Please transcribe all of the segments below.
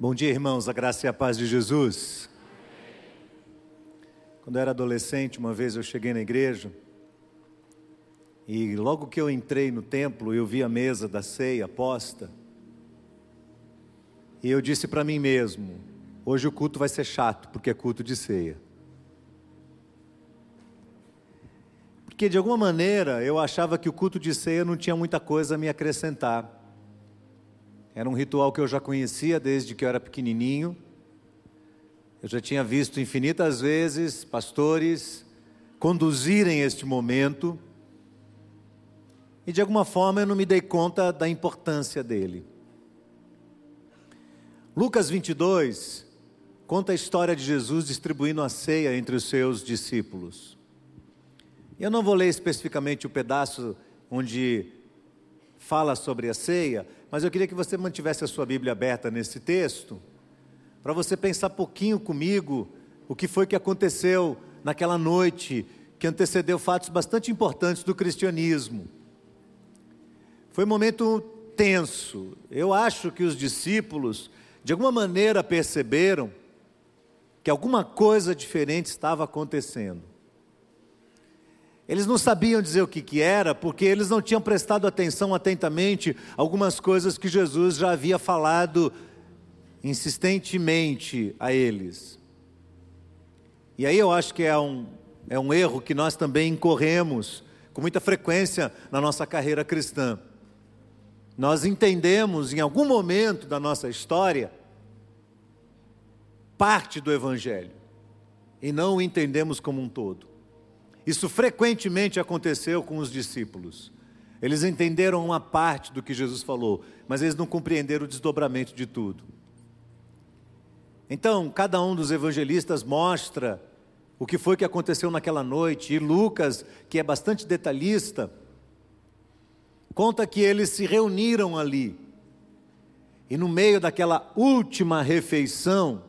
Bom dia, irmãos, a graça e a paz de Jesus. Quando eu era adolescente, uma vez eu cheguei na igreja e logo que eu entrei no templo, eu vi a mesa da ceia posta. E eu disse para mim mesmo: hoje o culto vai ser chato, porque é culto de ceia. Porque de alguma maneira eu achava que o culto de ceia não tinha muita coisa a me acrescentar. Era um ritual que eu já conhecia desde que eu era pequenininho. Eu já tinha visto infinitas vezes pastores conduzirem este momento. E de alguma forma eu não me dei conta da importância dele. Lucas 22 conta a história de Jesus distribuindo a ceia entre os seus discípulos. Eu não vou ler especificamente o pedaço onde fala sobre a ceia, mas eu queria que você mantivesse a sua Bíblia aberta nesse texto, para você pensar pouquinho comigo o que foi que aconteceu naquela noite que antecedeu fatos bastante importantes do cristianismo. Foi um momento tenso. Eu acho que os discípulos, de alguma maneira, perceberam que alguma coisa diferente estava acontecendo. Eles não sabiam dizer o que, que era, porque eles não tinham prestado atenção atentamente algumas coisas que Jesus já havia falado insistentemente a eles. E aí eu acho que é um, é um erro que nós também incorremos com muita frequência na nossa carreira cristã. Nós entendemos em algum momento da nossa história parte do Evangelho e não o entendemos como um todo. Isso frequentemente aconteceu com os discípulos. Eles entenderam uma parte do que Jesus falou, mas eles não compreenderam o desdobramento de tudo. Então, cada um dos evangelistas mostra o que foi que aconteceu naquela noite, e Lucas, que é bastante detalhista, conta que eles se reuniram ali. E no meio daquela última refeição,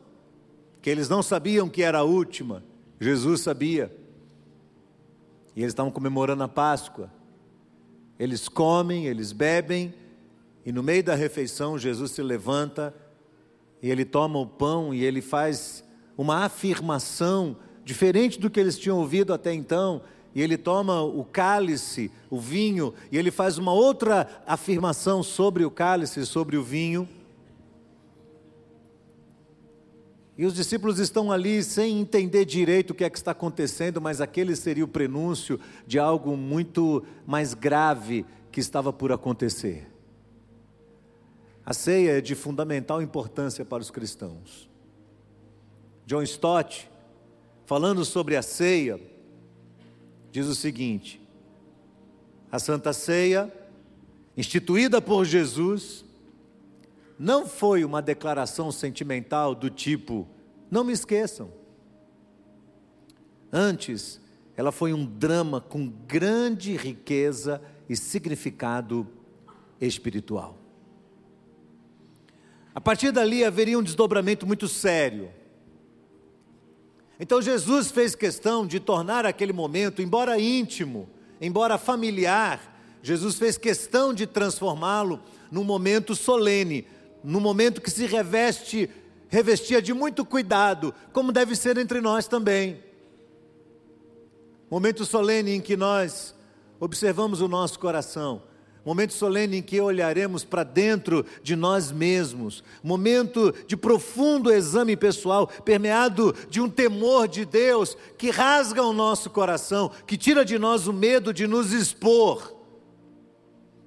que eles não sabiam que era a última, Jesus sabia. E eles estavam comemorando a Páscoa. Eles comem, eles bebem, e no meio da refeição Jesus se levanta e ele toma o pão e ele faz uma afirmação diferente do que eles tinham ouvido até então. E ele toma o cálice, o vinho, e ele faz uma outra afirmação sobre o cálice, sobre o vinho. E os discípulos estão ali sem entender direito o que é que está acontecendo, mas aquele seria o prenúncio de algo muito mais grave que estava por acontecer. A ceia é de fundamental importância para os cristãos. John Stott, falando sobre a ceia, diz o seguinte: a Santa Ceia, instituída por Jesus, não foi uma declaração sentimental do tipo, não me esqueçam. Antes, ela foi um drama com grande riqueza e significado espiritual. A partir dali haveria um desdobramento muito sério. Então Jesus fez questão de tornar aquele momento, embora íntimo, embora familiar, Jesus fez questão de transformá-lo num momento solene, no momento que se reveste, revestia de muito cuidado, como deve ser entre nós também. Momento solene em que nós observamos o nosso coração, momento solene em que olharemos para dentro de nós mesmos, momento de profundo exame pessoal, permeado de um temor de Deus que rasga o nosso coração, que tira de nós o medo de nos expor,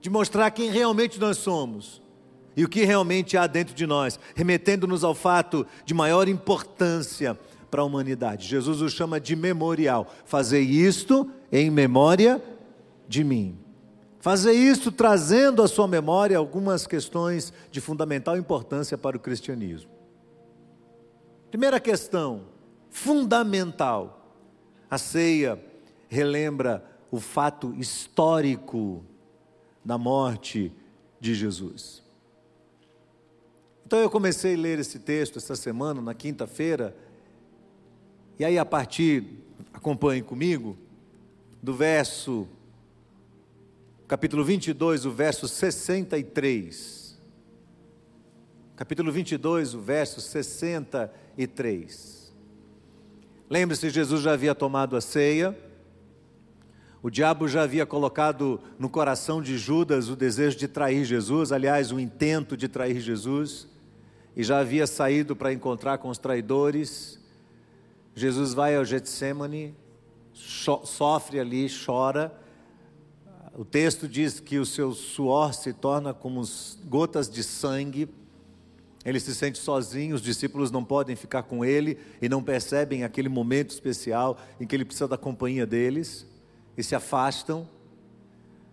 de mostrar quem realmente nós somos e o que realmente há dentro de nós, remetendo-nos ao fato de maior importância para a humanidade. Jesus o chama de memorial. Fazer isto em memória de mim. Fazer isto trazendo à sua memória algumas questões de fundamental importância para o cristianismo. Primeira questão, fundamental. A ceia relembra o fato histórico da morte de Jesus. Então eu comecei a ler esse texto essa semana, na quinta-feira, e aí a partir, acompanhe comigo, do verso, capítulo 22, o verso 63. capítulo 22, o verso 63. Lembre-se, Jesus já havia tomado a ceia, o diabo já havia colocado no coração de Judas o desejo de trair Jesus, aliás, o intento de trair Jesus, e já havia saído para encontrar com os traidores. Jesus vai ao Getsemane, sofre ali, chora. O texto diz que o seu suor se torna como gotas de sangue. Ele se sente sozinho, os discípulos não podem ficar com ele e não percebem aquele momento especial em que ele precisa da companhia deles e se afastam.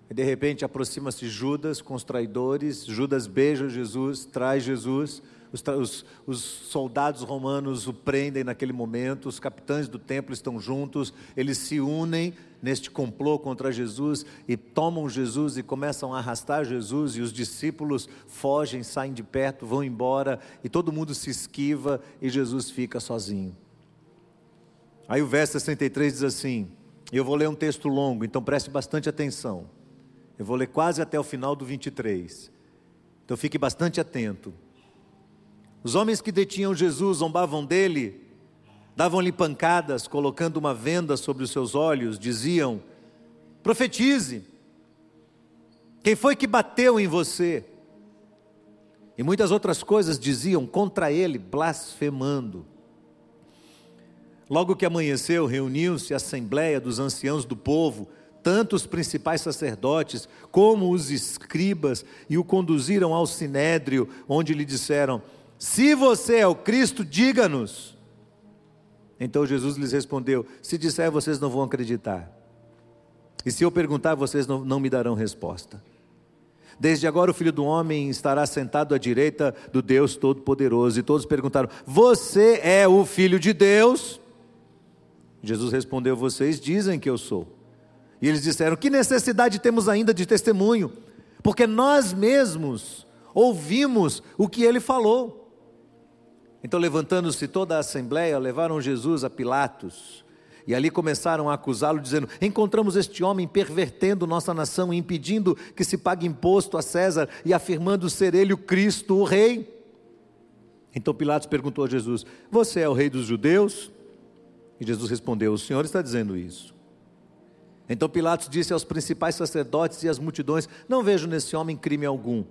E de repente aproxima-se Judas com os traidores. Judas beija Jesus, traz Jesus. Os, os, os, soldados romanos o prendem naquele momento. Os capitães do templo estão juntos. Eles se unem neste complô contra Jesus e tomam Jesus e começam a arrastar Jesus. E os discípulos fogem, saem de perto, vão embora. E todo mundo se esquiva e Jesus fica sozinho. Aí o verso 63 diz assim: eu vou ler um texto longo, então preste bastante atenção. Eu vou ler quase até o final do 23. Então fique bastante atento. Os homens que detinham Jesus zombavam dele, davam-lhe pancadas, colocando uma venda sobre os seus olhos, diziam: profetize. Quem foi que bateu em você? E muitas outras coisas diziam contra ele, blasfemando. Logo que amanheceu, reuniu-se a assembleia dos anciãos do povo, tanto os principais sacerdotes como os escribas, e o conduziram ao sinédrio, onde lhe disseram: Se você é o Cristo, diga-nos. Então Jesus lhes respondeu: Se disser, vocês não vão acreditar. E se eu perguntar, vocês não, não me darão resposta. Desde agora o filho do homem estará sentado à direita do Deus Todo-Poderoso. E todos perguntaram: Você é o filho de Deus? Jesus respondeu: Vocês dizem que eu sou. E eles disseram: Que necessidade temos ainda de testemunho? Porque nós mesmos ouvimos o que ele falou. Então, levantando-se toda a assembleia, levaram Jesus a Pilatos. E ali começaram a acusá-lo, dizendo: Encontramos este homem pervertendo nossa nação, impedindo que se pague imposto a César e afirmando ser ele o Cristo, o Rei. Então Pilatos perguntou a Jesus: Você é o Rei dos Judeus? E Jesus respondeu: O Senhor está dizendo isso. Então Pilatos disse aos principais sacerdotes e às multidões: Não vejo nesse homem crime algum.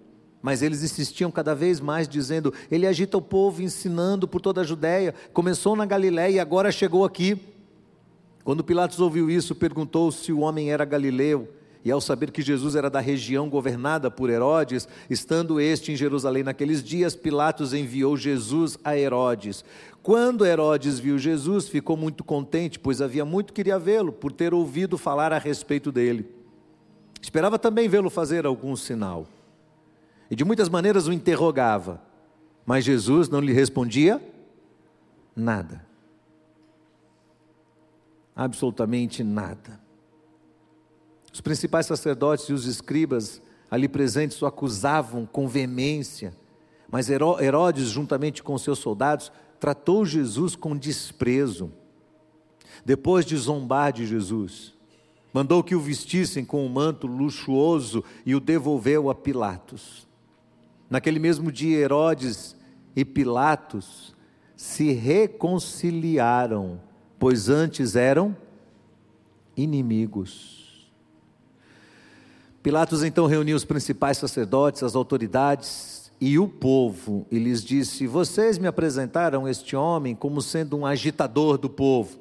Mas eles insistiam cada vez mais, dizendo: Ele agita o povo, ensinando por toda a Judéia. Começou na Galiléia e agora chegou aqui. Quando Pilatos ouviu isso, perguntou se o homem era galileu. E ao saber que Jesus era da região governada por Herodes, estando este em Jerusalém naqueles dias, Pilatos enviou Jesus a Herodes. Quando Herodes viu Jesus, ficou muito contente, pois havia muito queria vê-lo, por ter ouvido falar a respeito dele. Esperava também vê-lo fazer algum sinal. E de muitas maneiras o interrogava, mas Jesus não lhe respondia nada. Absolutamente nada. Os principais sacerdotes e os escribas ali presentes o acusavam com veemência, mas Herodes, juntamente com seus soldados, tratou Jesus com desprezo. Depois de zombar de Jesus, mandou que o vestissem com um manto luxuoso e o devolveu a Pilatos. Naquele mesmo dia, Herodes e Pilatos se reconciliaram, pois antes eram inimigos. Pilatos então reuniu os principais sacerdotes, as autoridades e o povo e lhes disse: Vocês me apresentaram este homem como sendo um agitador do povo.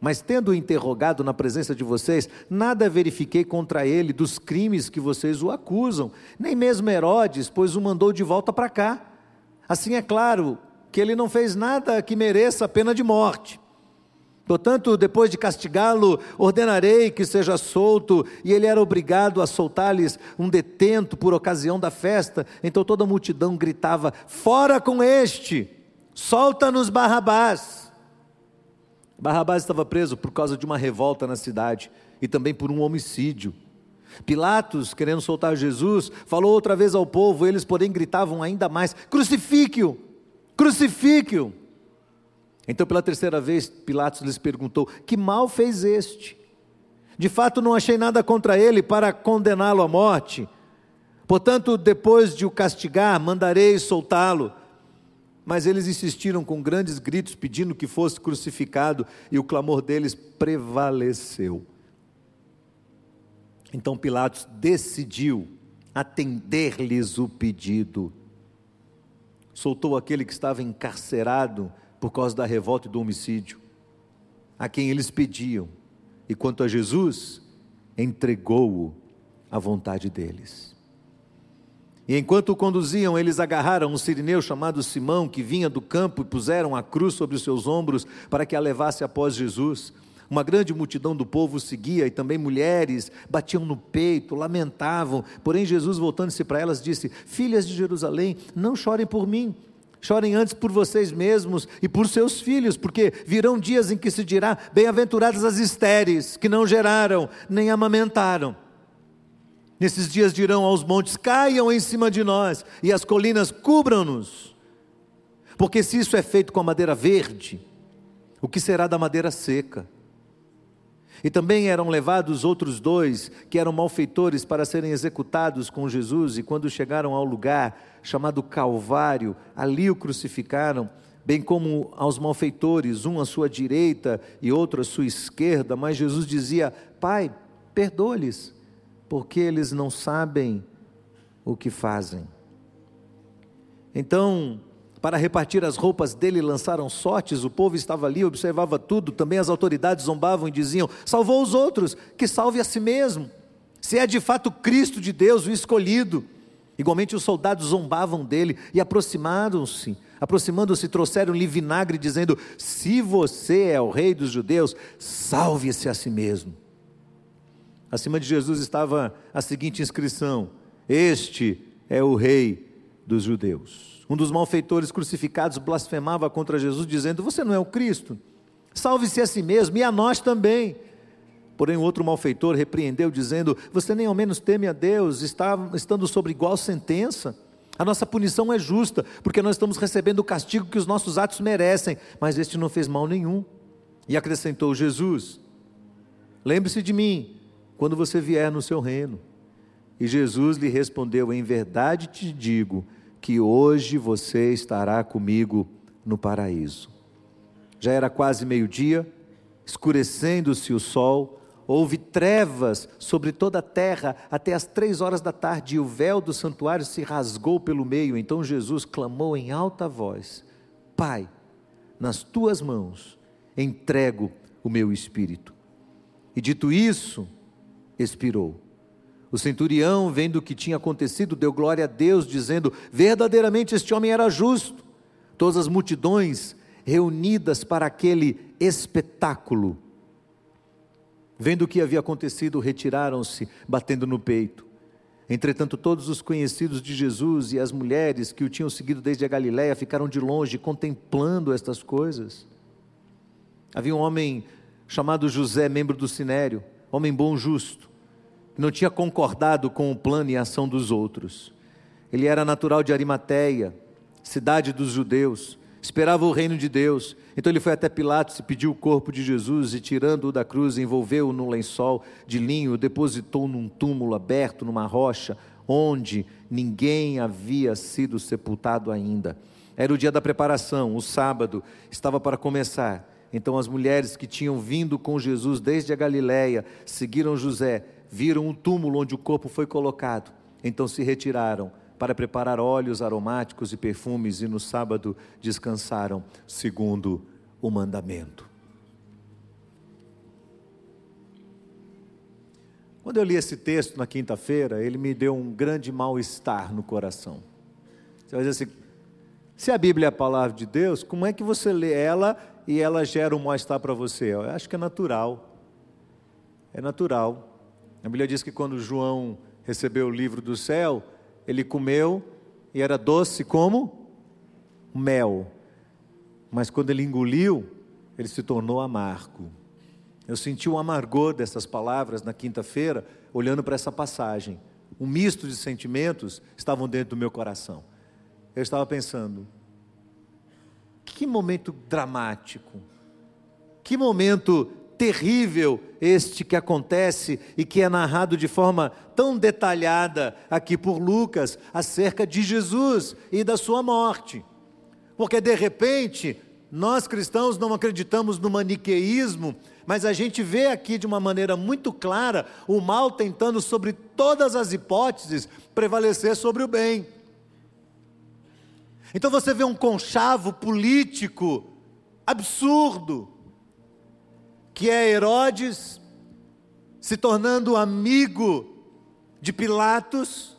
Mas tendo-o interrogado na presença de vocês, nada verifiquei contra ele dos crimes que vocês o acusam, nem mesmo Herodes, pois o mandou de volta para cá. Assim é claro que ele não fez nada que mereça a pena de morte. Portanto, depois de castigá-lo, ordenarei que seja solto, e ele era obrigado a soltar-lhes um detento por ocasião da festa. Então toda a multidão gritava: Fora com este! Solta-nos Barrabás! Barrabás estava preso por causa de uma revolta na cidade e também por um homicídio. Pilatos, querendo soltar Jesus, falou outra vez ao povo, eles, porém, gritavam ainda mais: Crucifique-o! Crucifique-o! Então, pela terceira vez, Pilatos lhes perguntou: Que mal fez este? De fato, não achei nada contra ele para condená-lo à morte. Portanto, depois de o castigar, mandarei soltá-lo. Mas eles insistiram com grandes gritos, pedindo que fosse crucificado, e o clamor deles prevaleceu. Então Pilatos decidiu atender-lhes o pedido. Soltou aquele que estava encarcerado por causa da revolta e do homicídio, a quem eles pediam, e quanto a Jesus, entregou-o à vontade deles. E enquanto o conduziam, eles agarraram um sirineu chamado Simão, que vinha do campo, e puseram a cruz sobre os seus ombros para que a levasse após Jesus. Uma grande multidão do povo seguia, e também mulheres batiam no peito, lamentavam. Porém, Jesus, voltando-se para elas, disse: Filhas de Jerusalém, não chorem por mim. Chorem antes por vocês mesmos e por seus filhos, porque virão dias em que se dirá: Bem-aventuradas as estéreis, que não geraram, nem amamentaram. Nesses dias dirão aos montes: caiam em cima de nós, e as colinas cubram-nos. Porque se isso é feito com a madeira verde, o que será da madeira seca? E também eram levados outros dois, que eram malfeitores, para serem executados com Jesus, e quando chegaram ao lugar chamado Calvário, ali o crucificaram, bem como aos malfeitores, um à sua direita e outro à sua esquerda. Mas Jesus dizia: Pai, perdoa-lhes porque eles não sabem o que fazem. Então, para repartir as roupas dele, lançaram sortes, o povo estava ali, observava tudo, também as autoridades zombavam e diziam: salvou os outros, que salve a si mesmo. Se é de fato Cristo de Deus, o escolhido. Igualmente os soldados zombavam dele e aproximaram-se, aproximando-se, trouxeram-lhe vinagre, dizendo: Se você é o rei dos judeus, salve-se a si mesmo. Acima de Jesus estava a seguinte inscrição: Este é o Rei dos Judeus. Um dos malfeitores crucificados blasfemava contra Jesus, dizendo: Você não é o Cristo? Salve-se a si mesmo e a nós também. Porém, outro malfeitor repreendeu, dizendo: Você nem ao menos teme a Deus, está, estando sobre igual sentença. A nossa punição é justa, porque nós estamos recebendo o castigo que os nossos atos merecem, mas este não fez mal nenhum. E acrescentou Jesus: Lembre-se de mim, quando você vier no seu reino. E Jesus lhe respondeu: Em verdade te digo que hoje você estará comigo no paraíso. Já era quase meio-dia, escurecendo-se o sol, houve trevas sobre toda a terra até as três horas da tarde, e o véu do santuário se rasgou pelo meio. Então Jesus clamou em alta voz: Pai, nas tuas mãos entrego o meu espírito. E dito isso, expirou. O centurião, vendo o que tinha acontecido, deu glória a Deus, dizendo: verdadeiramente este homem era justo. Todas as multidões reunidas para aquele espetáculo, vendo o que havia acontecido, retiraram-se, batendo no peito. Entretanto, todos os conhecidos de Jesus e as mulheres que o tinham seguido desde a Galiléia ficaram de longe contemplando estas coisas. Havia um homem chamado José, membro do Sinério, homem bom, justo, não tinha concordado com o plano e ação dos outros. Ele era natural de Arimateia, cidade dos judeus, esperava o reino de Deus. Então ele foi até Pilatos e pediu o corpo de Jesus e, tirando-o da cruz, envolveu-o num lençol de linho, depositou num túmulo aberto, numa rocha, onde ninguém havia sido sepultado ainda. Era o dia da preparação, o sábado, estava para começar. Então as mulheres que tinham vindo com Jesus desde a Galiléia seguiram José, viram o túmulo onde o corpo foi colocado. Então se retiraram para preparar óleos aromáticos e perfumes e no sábado descansaram, segundo o mandamento. Quando eu li esse texto na quinta-feira, ele me deu um grande mal-estar no coração. Você vai dizer assim: se a Bíblia é a palavra de Deus, como é que você lê ela e ela gera um mal-estar para você? Eu acho que é natural. É natural. A Bíblia diz que quando João recebeu o livro do céu, ele comeu e era doce como mel. Mas quando ele engoliu, ele se tornou amargo. Eu senti o amargor dessas palavras na quinta-feira, olhando para essa passagem. Um misto de sentimentos estavam dentro do meu coração. Eu estava pensando, que momento dramático, que momento terrível este que acontece e que é narrado de forma tão detalhada aqui por Lucas acerca de Jesus e da sua morte. Porque de repente, nós cristãos não acreditamos no maniqueísmo, mas a gente vê aqui de uma maneira muito clara o mal tentando, sobre todas as hipóteses, prevalecer sobre o bem. Então você vê um conchavo político absurdo, que é Herodes se tornando amigo de Pilatos,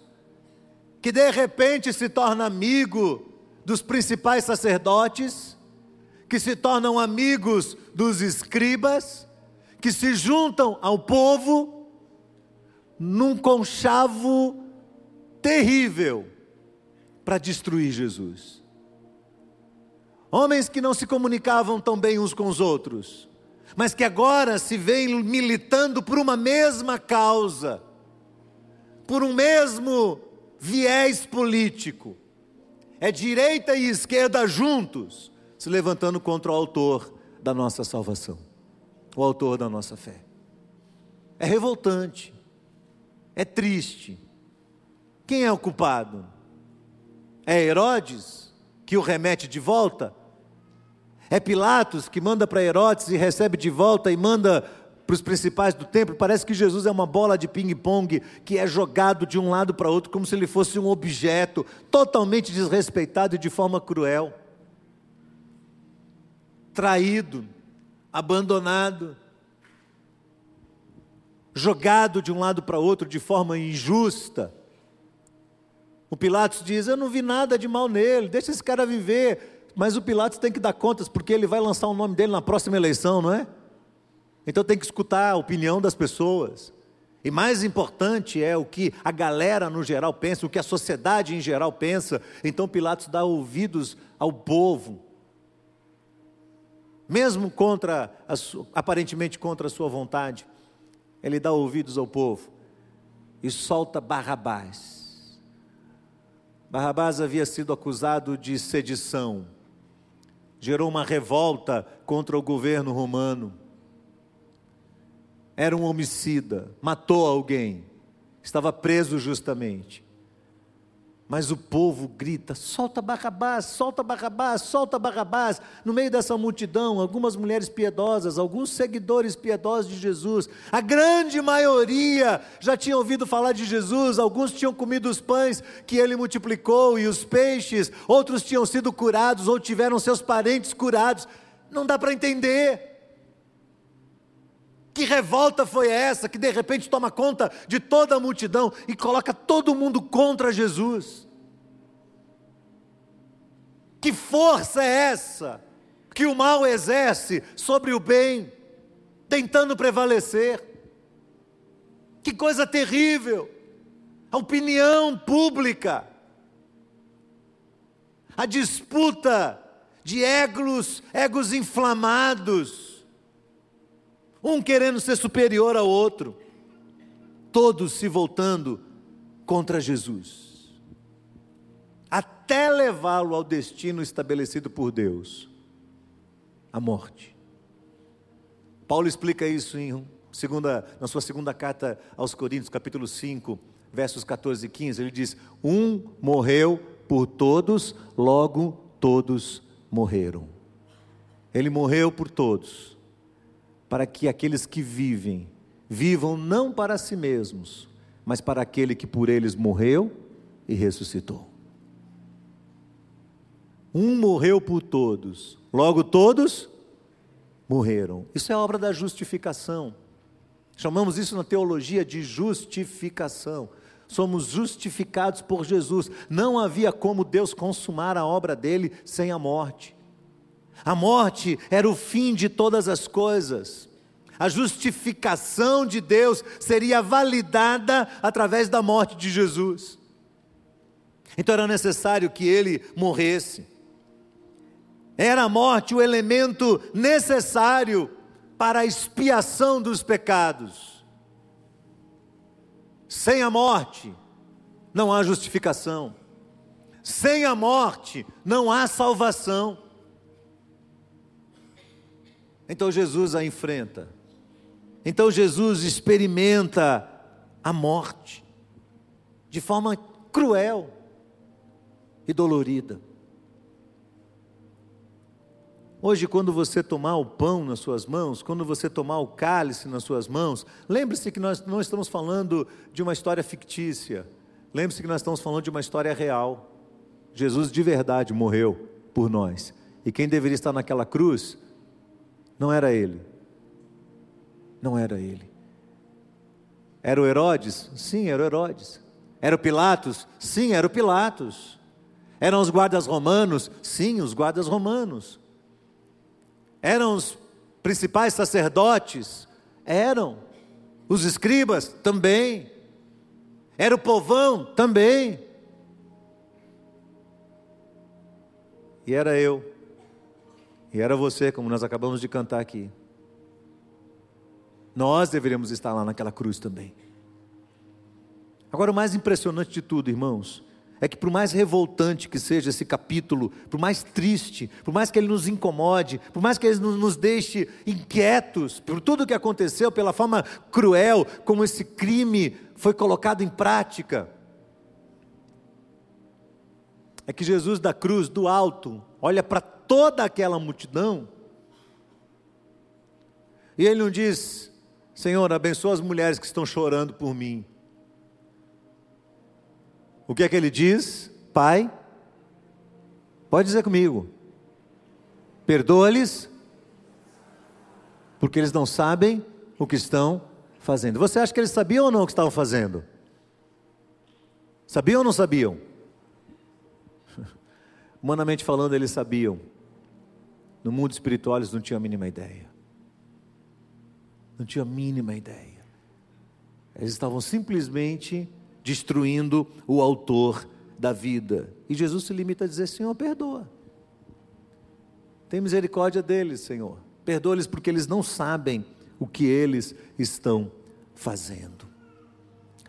que de repente se torna amigo dos principais sacerdotes, que se tornam amigos dos escribas, que se juntam ao povo num conchavo terrível para destruir Jesus. Homens que não se comunicavam tão bem uns com os outros, mas que agora se veem militando por uma mesma causa, por um mesmo viés político. É direita e esquerda juntos, se levantando contra o autor da nossa salvação, o autor da nossa fé. É revoltante, é triste. Quem é o culpado? É Herodes que o remete de volta? É Pilatos que manda para Herodes e recebe de volta e manda para os principais do templo? Parece que Jesus é uma bola de ping-pong que é jogado de um lado para outro como se ele fosse um objeto totalmente desrespeitado e de forma cruel. Traído, abandonado, jogado de um lado para outro de forma injusta. O Pilatos diz: Eu não vi nada de mal nele, deixa esse cara viver. Mas o Pilatos tem que dar contas, porque ele vai lançar o nome dele na próxima eleição, não é? Então tem que escutar a opinião das pessoas. E mais importante é o que a galera no geral pensa, o que a sociedade em geral pensa. Então Pilatos dá ouvidos ao povo. Mesmo contra, aparentemente contra a sua vontade, ele dá ouvidos ao povo e solta Barrabás. Barrabás havia sido acusado de sedição, gerou uma revolta contra o governo romano. Era um homicida, matou alguém, estava preso justamente. Mas o povo grita: solta Barrabás, solta Barrabás, solta Barrabás. No meio dessa multidão, algumas mulheres piedosas, alguns seguidores piedosos de Jesus, a grande maioria já tinha ouvido falar de Jesus, alguns tinham comido os pães que ele multiplicou e os peixes, outros tinham sido curados ou tiveram seus parentes curados. Não dá para entender. Que revolta foi essa que de repente toma conta de toda a multidão e coloca todo mundo contra Jesus? Que força é essa que o mal exerce sobre o bem, tentando prevalecer? Que coisa terrível! A opinião pública, a disputa de egos, egos inflamados, um querendo ser superior ao outro, todos se voltando contra Jesus, até levá-lo ao destino estabelecido por Deus a morte. Paulo explica isso em segunda, na sua segunda carta aos Coríntios, capítulo 5, versos 14 e 15. Ele diz: Um morreu por todos, logo todos morreram. Ele morreu por todos para que aqueles que vivem, vivam não para si mesmos, mas para aquele que por eles morreu e ressuscitou. Um morreu por todos, logo todos morreram. Isso é obra da justificação. Chamamos isso na teologia de justificação. Somos justificados por Jesus. Não havia como Deus consumar a obra dele sem a morte. A morte era o fim de todas as coisas. A justificação de Deus seria validada através da morte de Jesus. Então era necessário que ele morresse. Era a morte o elemento necessário para a expiação dos pecados. Sem a morte, não há justificação. Sem a morte, não há salvação. Então Jesus a enfrenta Então Jesus experimenta a morte de forma cruel e dolorida. Hoje, quando você tomar o pão nas suas mãos, quando você tomar o cálice nas suas mãos, lembre-se que nós não estamos falando de uma história fictícia. Lembre-se que nós estamos falando de uma história real. Jesus de verdade morreu por nós. E quem deveria estar naquela cruz não era ele. Não era ele. Era o Herodes? Sim, era o Herodes. Era o Pilatos? Sim, era o Pilatos. Eram os guardas romanos? Sim, os guardas romanos. Eram os principais sacerdotes? Eram. Os escribas? Também. Era o povão? Também. E era eu. E era você, como nós acabamos de cantar aqui. Nós deveríamos estar lá naquela cruz também. Agora, o mais impressionante de tudo, irmãos, é que por mais revoltante que seja esse capítulo, por mais triste, por mais que ele nos incomode, por mais que ele nos deixe inquietos por tudo o que aconteceu, pela forma cruel como esse crime foi colocado em prática, é que Jesus da cruz, do alto, olha para toda aquela multidão e ele não diz: Senhor, abençoa as mulheres que estão chorando por mim. O que é que ele diz? Pai, pode dizer comigo, perdoa-lhes, porque eles não sabem o que estão fazendo. Você acha que eles sabiam ou não o que estavam fazendo? Sabiam ou não sabiam? Humanamente falando, eles sabiam. No mundo espiritual, eles não tinham a mínima ideia. Não tinham a mínima ideia. Eles estavam simplesmente destruindo o autor da vida. E Jesus se limita a dizer: Senhor, perdoa. Tem misericórdia deles, Senhor. Perdoa-lhes porque eles não sabem o que eles estão fazendo.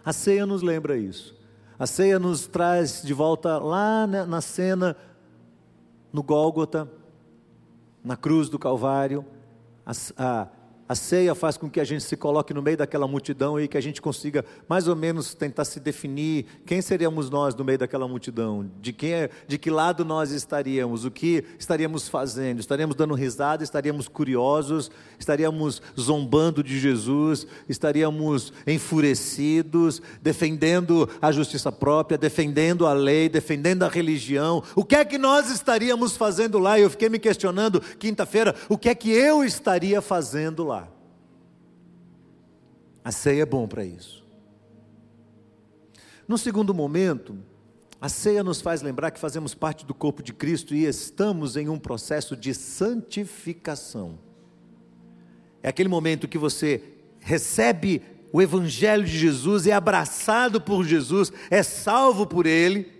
A ceia nos lembra isso. A ceia nos traz de volta lá na cena, no Gólgota, na cruz do Calvário, a, a, a ceia faz com que a gente se coloque no meio daquela multidão e que a gente consiga mais ou menos tentar se definir quem seríamos nós no meio daquela multidão, de, quem, é, de que lado nós estaríamos, o que estaríamos fazendo, estaríamos dando risada, estaríamos curiosos, estaríamos zombando de Jesus, estaríamos enfurecidos, defendendo a justiça própria, defendendo a lei, defendendo a religião. O que é que nós estaríamos fazendo lá? Eu fiquei me questionando quinta-feira, o que é que eu estaria fazendo lá? A ceia é bom para isso. No segundo momento, a ceia nos faz lembrar que fazemos parte do corpo de Cristo e estamos em um processo de santificação. É aquele momento que você recebe o Evangelho de Jesus, é abraçado por Jesus, é salvo por Ele,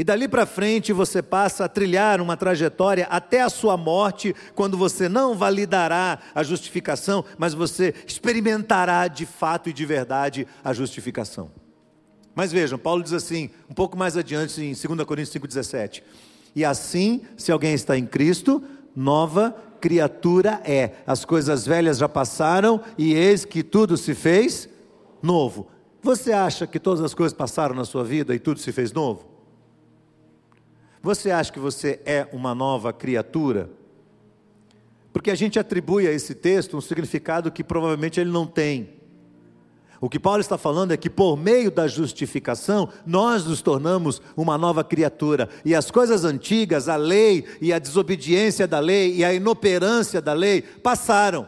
e dali para frente você passa a trilhar uma trajetória até a sua morte, quando você não validará a justificação, mas você experimentará de fato e de verdade a justificação. Mas vejam, Paulo diz assim, um pouco mais adiante em 2 Coríntios 5,17: E assim, se alguém está em Cristo, nova criatura é. As coisas velhas já passaram e eis que tudo se fez novo. Você acha que todas as coisas passaram na sua vida e tudo se fez novo? Você acha que você é uma nova criatura? Porque a gente atribui a esse texto um significado que provavelmente ele não tem. O que Paulo está falando é que por meio da justificação, nós nos tornamos uma nova criatura. E as coisas antigas, a lei e a desobediência da lei e a inoperância da lei passaram.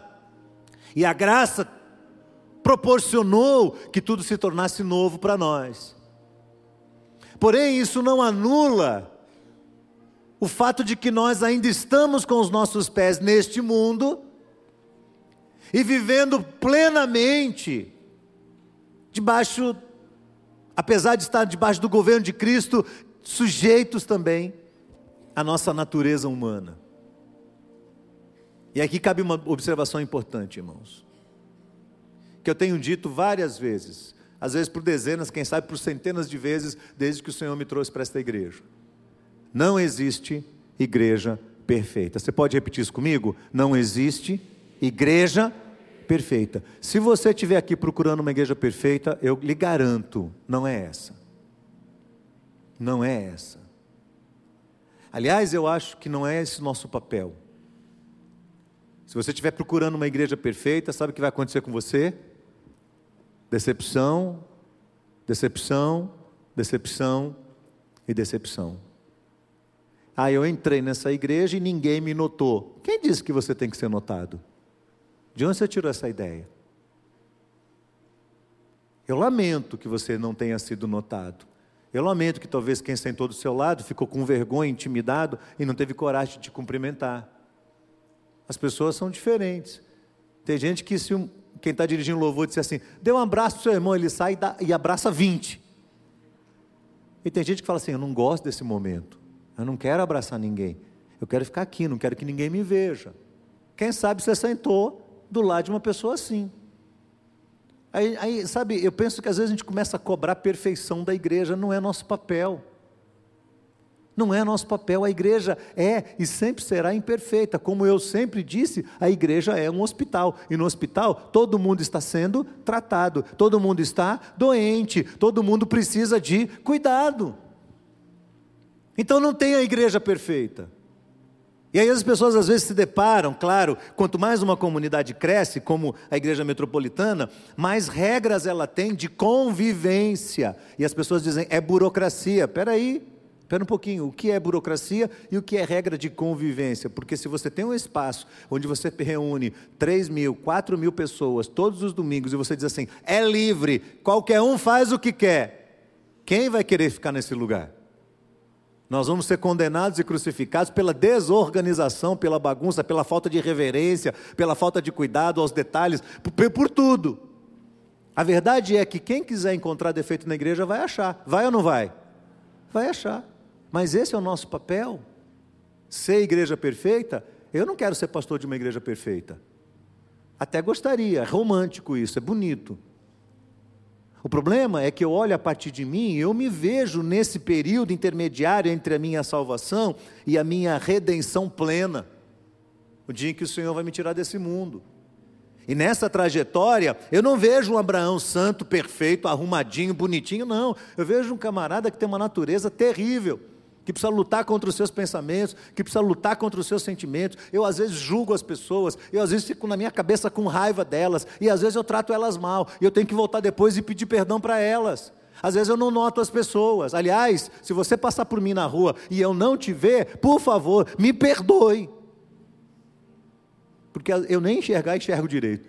E a graça proporcionou que tudo se tornasse novo para nós. Porém, isso não anula o fato de que nós ainda estamos com os nossos pés neste mundo e vivendo plenamente debaixo, apesar de estar debaixo do governo de Cristo, sujeitos também à nossa natureza humana. E aqui cabe uma observação importante, irmãos, que eu tenho dito várias vezes, às vezes por dezenas, quem sabe por centenas de vezes, desde que o Senhor me trouxe para esta igreja. Não existe igreja perfeita. Você pode repetir isso comigo? Não existe igreja perfeita. Se você estiver aqui procurando uma igreja perfeita, eu lhe garanto, não é essa. Não é essa. Aliás, eu acho que não é esse nosso papel. Se você estiver procurando uma igreja perfeita, sabe o que vai acontecer com você? Decepção, decepção, decepção e decepção. Ah, eu entrei nessa igreja e ninguém me notou. Quem disse que você tem que ser notado? De onde você tirou essa ideia? Eu lamento que você não tenha sido notado. Eu lamento que talvez quem sentou do seu lado ficou com vergonha, intimidado e não teve coragem de te cumprimentar. As pessoas são diferentes. Tem gente que, se um, quem está dirigindo louvor disser assim, dê um abraço para seu irmão, ele sai e, dá, e abraça 20. E tem gente que fala assim: eu não gosto desse momento. Eu não quero abraçar ninguém. Eu quero ficar aqui, não quero que ninguém me veja. Quem sabe você sentou do lado de uma pessoa assim. Aí, aí, sabe, eu penso que às vezes a gente começa a cobrar a perfeição da igreja, não é nosso papel. Não é nosso papel, a igreja é e sempre será imperfeita. Como eu sempre disse, a igreja é um hospital. E no hospital, todo mundo está sendo tratado, todo mundo está doente, todo mundo precisa de cuidado. Então não tem a igreja perfeita. E aí as pessoas às vezes se deparam, claro, quanto mais uma comunidade cresce, como a igreja metropolitana, mais regras ela tem de convivência. E as pessoas dizem, é burocracia. Espera aí, espera um pouquinho, o que é burocracia e o que é regra de convivência? Porque se você tem um espaço onde você reúne 3 mil, 4 mil pessoas todos os domingos e você diz assim, é livre, qualquer um faz o que quer, quem vai querer ficar nesse lugar? Nós vamos ser condenados e crucificados pela desorganização, pela bagunça, pela falta de reverência, pela falta de cuidado aos detalhes, por, por tudo. A verdade é que quem quiser encontrar defeito na igreja vai achar. Vai ou não vai? Vai achar. Mas esse é o nosso papel. Ser igreja perfeita, eu não quero ser pastor de uma igreja perfeita. Até gostaria, é romântico isso, é bonito. O problema é que eu olho a partir de mim e eu me vejo nesse período intermediário entre a minha salvação e a minha redenção plena. O dia em que o Senhor vai me tirar desse mundo. E nessa trajetória, eu não vejo um Abraão santo, perfeito, arrumadinho, bonitinho, não. Eu vejo um camarada que tem uma natureza terrível que precisa lutar contra os seus pensamentos, que precisa lutar contra os seus sentimentos. Eu às vezes julgo as pessoas, eu às vezes fico na minha cabeça com raiva delas, e às vezes eu trato elas mal, e eu tenho que voltar depois e pedir perdão para elas. Às vezes eu não noto as pessoas. Aliás, se você passar por mim na rua e eu não te ver, por favor, me perdoe. Porque eu nem enxergar, enxergo direito.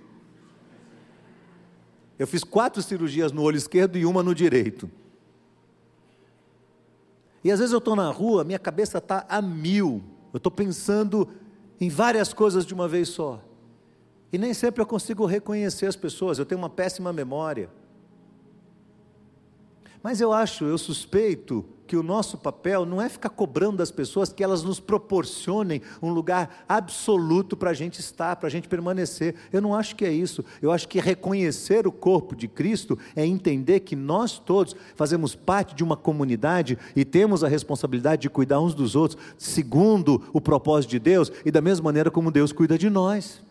Eu fiz quatro cirurgias no olho esquerdo e uma no direito. E às vezes eu estou na rua, minha cabeça está a mil, eu estou pensando em várias coisas de uma vez só. E nem sempre eu consigo reconhecer as pessoas, eu tenho uma péssima memória. Mas eu acho, eu suspeito que o nosso papel não é ficar cobrando das pessoas que elas nos proporcionem um lugar absoluto para a gente estar, para a gente permanecer. Eu não acho que é isso. Eu acho que reconhecer o corpo de Cristo é entender que nós todos fazemos parte de uma comunidade e temos a responsabilidade de cuidar uns dos outros, segundo o propósito de Deus e da mesma maneira como Deus cuida de nós.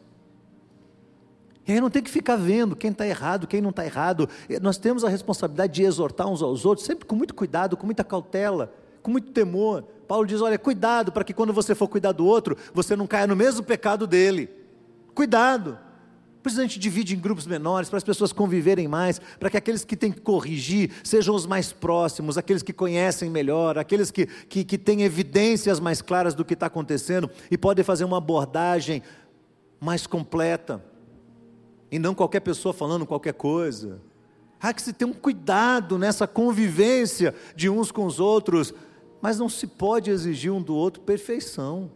E aí não tem que ficar vendo quem está errado, quem não está errado. Nós temos a responsabilidade de exortar uns aos outros, sempre com muito cuidado, com muita cautela, com muito temor. Paulo diz: olha, cuidado para que quando você for cuidar do outro, você não caia no mesmo pecado dele. Cuidado. Por isso a gente divide em grupos menores, para as pessoas conviverem mais, para que aqueles que têm que corrigir sejam os mais próximos, aqueles que conhecem melhor, aqueles que, que, que têm evidências mais claras do que está acontecendo e podem fazer uma abordagem mais completa e não qualquer pessoa falando qualquer coisa. Há que se ter um cuidado nessa convivência de uns com os outros, mas não se pode exigir um do outro perfeição.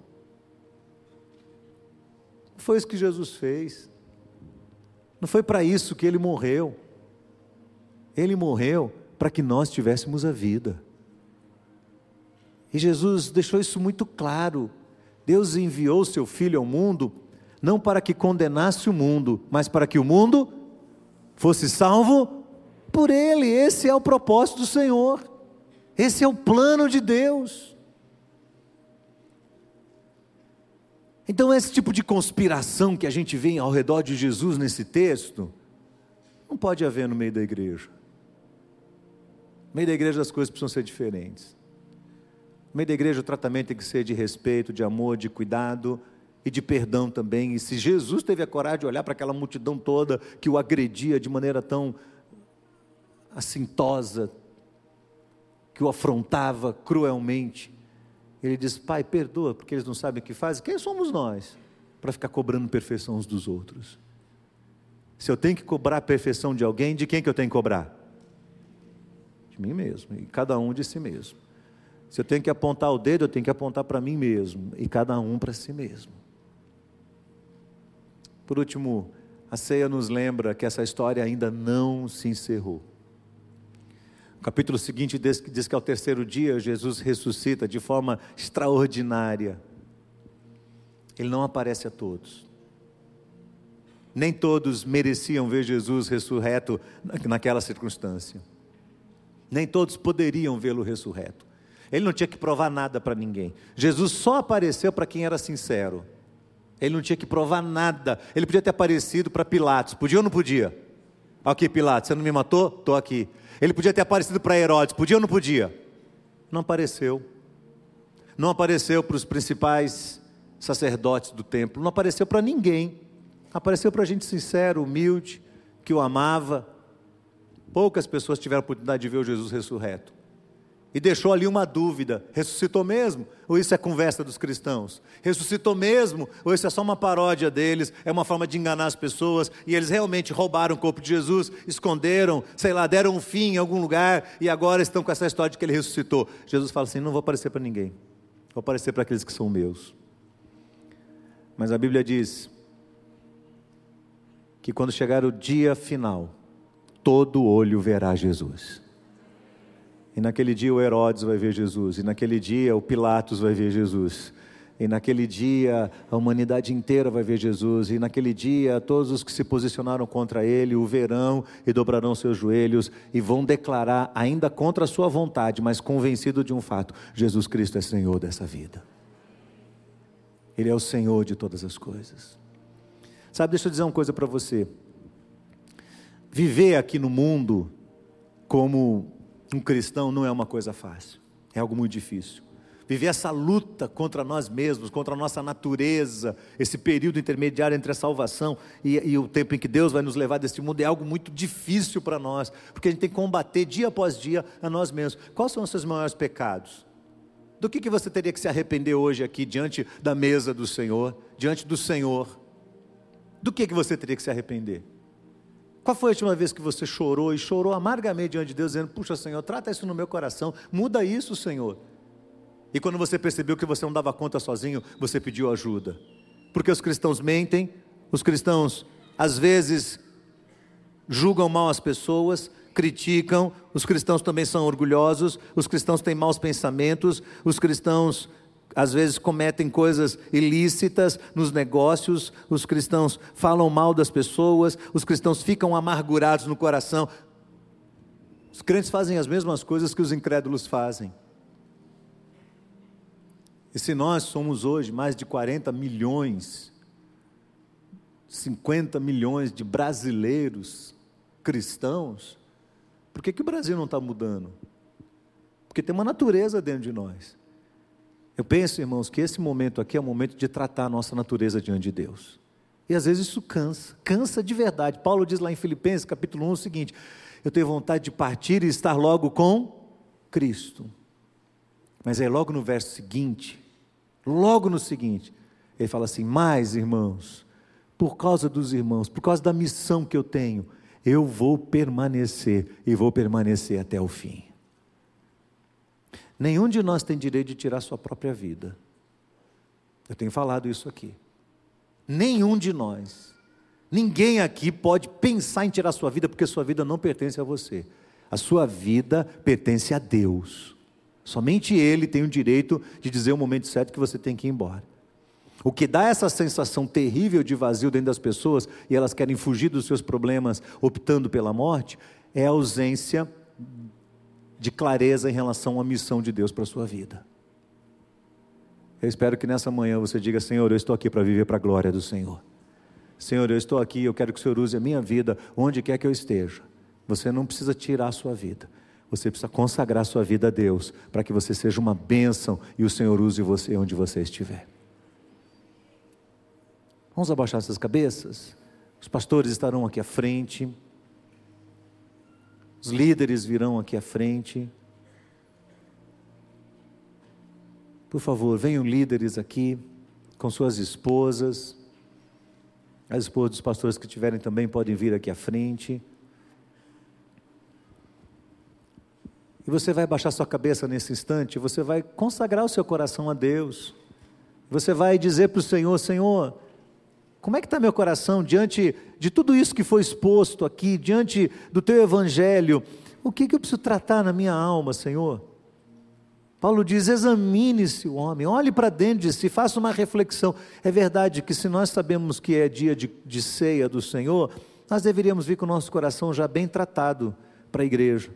Não foi isso que Jesus fez. Não foi para isso que ele morreu. Ele morreu para que nós tivéssemos a vida. E Jesus deixou isso muito claro. Deus enviou seu filho ao mundo não para que condenasse o mundo, mas para que o mundo fosse salvo por ele. Esse é o propósito do Senhor. Esse é o plano de Deus. Então, esse tipo de conspiração que a gente vê ao redor de Jesus nesse texto, não pode haver no meio da igreja. No meio da igreja as coisas precisam ser diferentes. No meio da igreja o tratamento tem que ser de respeito, de amor, de cuidado e de perdão também. E se Jesus teve a coragem de olhar para aquela multidão toda que o agredia de maneira tão assintosa, que o afrontava cruelmente, ele diz: Pai, perdoa, porque eles não sabem o que fazem. Quem somos nós para ficar cobrando perfeição uns dos outros? Se eu tenho que cobrar a perfeição de alguém, de quem que eu tenho que cobrar? De mim mesmo, e cada um de si mesmo. Se eu tenho que apontar o dedo, eu tenho que apontar para mim mesmo, e cada um para si mesmo. Por último, a ceia nos lembra que essa história ainda não se encerrou. O capítulo seguinte diz, diz que ao terceiro dia Jesus ressuscita de forma extraordinária. Ele não aparece a todos. Nem todos mereciam ver Jesus ressurreto naquela circunstância. Nem todos poderiam vê-lo ressurreto. Ele não tinha que provar nada para ninguém. Jesus só apareceu para quem era sincero. Ele não tinha que provar nada. Ele podia ter aparecido para Pilatos. Podia ou não podia? Aqui, Pilatos, você não me matou? Estou aqui. Ele podia ter aparecido para Herodes, podia ou não podia? Não apareceu. Não apareceu para os principais sacerdotes do templo, não apareceu para ninguém. Apareceu para gente sincera, humilde, que o amava. Poucas pessoas tiveram a oportunidade de ver o Jesus ressurreto e deixou ali uma dúvida: ressuscitou mesmo? Ou isso é conversa dos cristãos? Ressuscitou mesmo? Ou isso é só uma paródia deles? É uma forma de enganar as pessoas? E eles realmente roubaram o corpo de Jesus, esconderam, sei lá, deram um fim em algum lugar e agora estão com essa história de que ele ressuscitou. Jesus fala assim: não vou aparecer para ninguém, vou aparecer para aqueles que são meus. Mas a Bíblia diz que quando chegar o dia final, todo olho verá Jesus. E naquele dia o Herodes vai ver Jesus, e naquele dia o Pilatos vai ver Jesus, e naquele dia a humanidade inteira vai ver Jesus, e naquele dia todos os que se posicionaram contra ele o verão e dobrarão seus joelhos e vão declarar, ainda contra a sua vontade, mas convencido de um fato: Jesus Cristo é Senhor dessa vida. Ele é o Senhor de todas as coisas. Sabe, deixa eu dizer uma coisa para você. Viver aqui no mundo como um cristão não é uma coisa fácil, é algo muito difícil. Viver essa luta contra nós mesmos, contra a nossa natureza, esse período intermediário entre a salvação e, e o tempo em que Deus vai nos levar deste mundo, é algo muito difícil para nós, porque a gente tem que combater dia após dia a nós mesmos. Quais são os seus maiores pecados? Do que, que você teria que se arrepender hoje aqui, diante da mesa do Senhor, diante do Senhor? Do que, que você teria que se arrepender? Qual foi a última vez que você chorou e chorou amargamente diante de Deus, dizendo: Puxa, Senhor, trata isso no meu coração, muda isso, Senhor. E quando você percebeu que você não dava conta sozinho, você pediu ajuda. Porque os cristãos mentem, os cristãos às vezes julgam mal as pessoas, criticam, os cristãos também são orgulhosos, os cristãos têm maus pensamentos, os cristãos às vezes cometem coisas ilícitas nos negócios, os cristãos falam mal das pessoas, os cristãos ficam amargurados no coração. Os crentes fazem as mesmas coisas que os incrédulos fazem. E se nós somos hoje mais de 40 milhões, 50 milhões de brasileiros cristãos, por que, que o Brasil não está mudando? Porque tem uma natureza dentro de nós. Eu penso, irmãos, que esse momento aqui é o momento de tratar a nossa natureza diante de Deus. E às vezes isso cansa, cansa de verdade. Paulo diz lá em Filipenses, capítulo 1, o seguinte: Eu tenho vontade de partir e estar logo com Cristo. Mas aí, logo no verso seguinte, logo no seguinte, ele fala assim: Mas, irmãos, por causa dos irmãos, por causa da missão que eu tenho, eu vou permanecer e vou permanecer até o fim. Nenhum de nós tem direito de tirar sua própria vida. Eu tenho falado isso aqui. Nenhum de nós. Ninguém aqui pode pensar em tirar sua vida, porque sua vida não pertence a você. A sua vida pertence a Deus. Somente Ele tem o direito de dizer o momento certo que você tem que ir embora. O que dá essa sensação terrível de vazio dentro das pessoas e elas querem fugir dos seus problemas optando pela morte é a ausência de clareza em relação à missão de Deus para a sua vida. Eu espero que nessa manhã você diga: Senhor, eu estou aqui para viver para a glória do Senhor. Senhor, eu estou aqui, eu quero que o Senhor use a minha vida onde quer que eu esteja. Você não precisa tirar a sua vida. Você precisa consagrar a sua vida a Deus, para que você seja uma bênção e o Senhor use você onde você estiver. Vamos abaixar essas cabeças? Os pastores estarão aqui à frente, os líderes virão aqui à frente. Por favor, venham líderes aqui com suas esposas. As esposas dos pastores que tiverem também podem vir aqui à frente. E você vai baixar sua cabeça nesse instante, você vai consagrar o seu coração a Deus. Você vai dizer para o Senhor: Senhor, como é que está meu coração diante de tudo isso que foi exposto aqui, diante do teu evangelho? O que, que eu preciso tratar na minha alma, Senhor? Paulo diz: examine-se o homem, olhe para dentro de si, faça uma reflexão. É verdade que se nós sabemos que é dia de, de ceia do Senhor, nós deveríamos vir com o nosso coração já bem tratado para a igreja.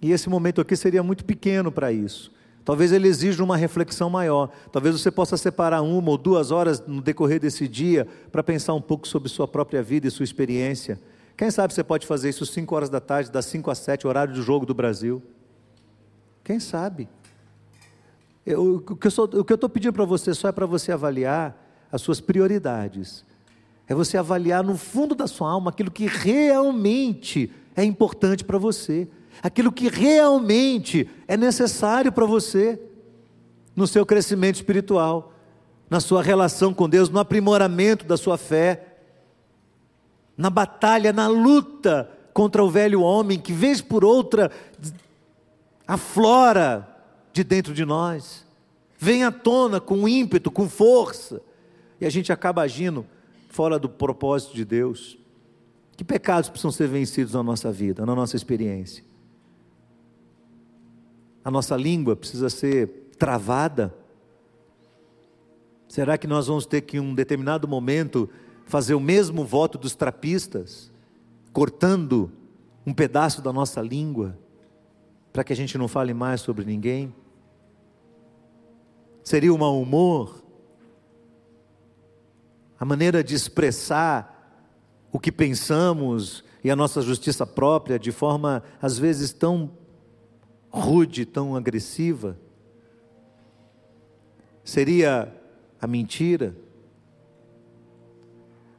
E esse momento aqui seria muito pequeno para isso. Talvez ele exija uma reflexão maior. Talvez você possa separar uma ou duas horas no decorrer desse dia para pensar um pouco sobre sua própria vida e sua experiência. Quem sabe você pode fazer isso 5 horas da tarde, das 5 às 7, horário do jogo do Brasil. Quem sabe? Eu, o que eu estou pedindo para você só é para você avaliar as suas prioridades. É você avaliar no fundo da sua alma aquilo que realmente é importante para você aquilo que realmente é necessário para você no seu crescimento espiritual, na sua relação com Deus, no aprimoramento da sua fé, na batalha, na luta contra o velho homem que, vez por outra, aflora de dentro de nós, vem à tona com ímpeto, com força, e a gente acaba agindo fora do propósito de Deus. Que pecados precisam ser vencidos na nossa vida, na nossa experiência? A nossa língua precisa ser travada? Será que nós vamos ter que, em um determinado momento, fazer o mesmo voto dos trapistas, cortando um pedaço da nossa língua, para que a gente não fale mais sobre ninguém? Seria o mau humor? A maneira de expressar o que pensamos e a nossa justiça própria de forma, às vezes, tão rude, tão agressiva? Seria a mentira?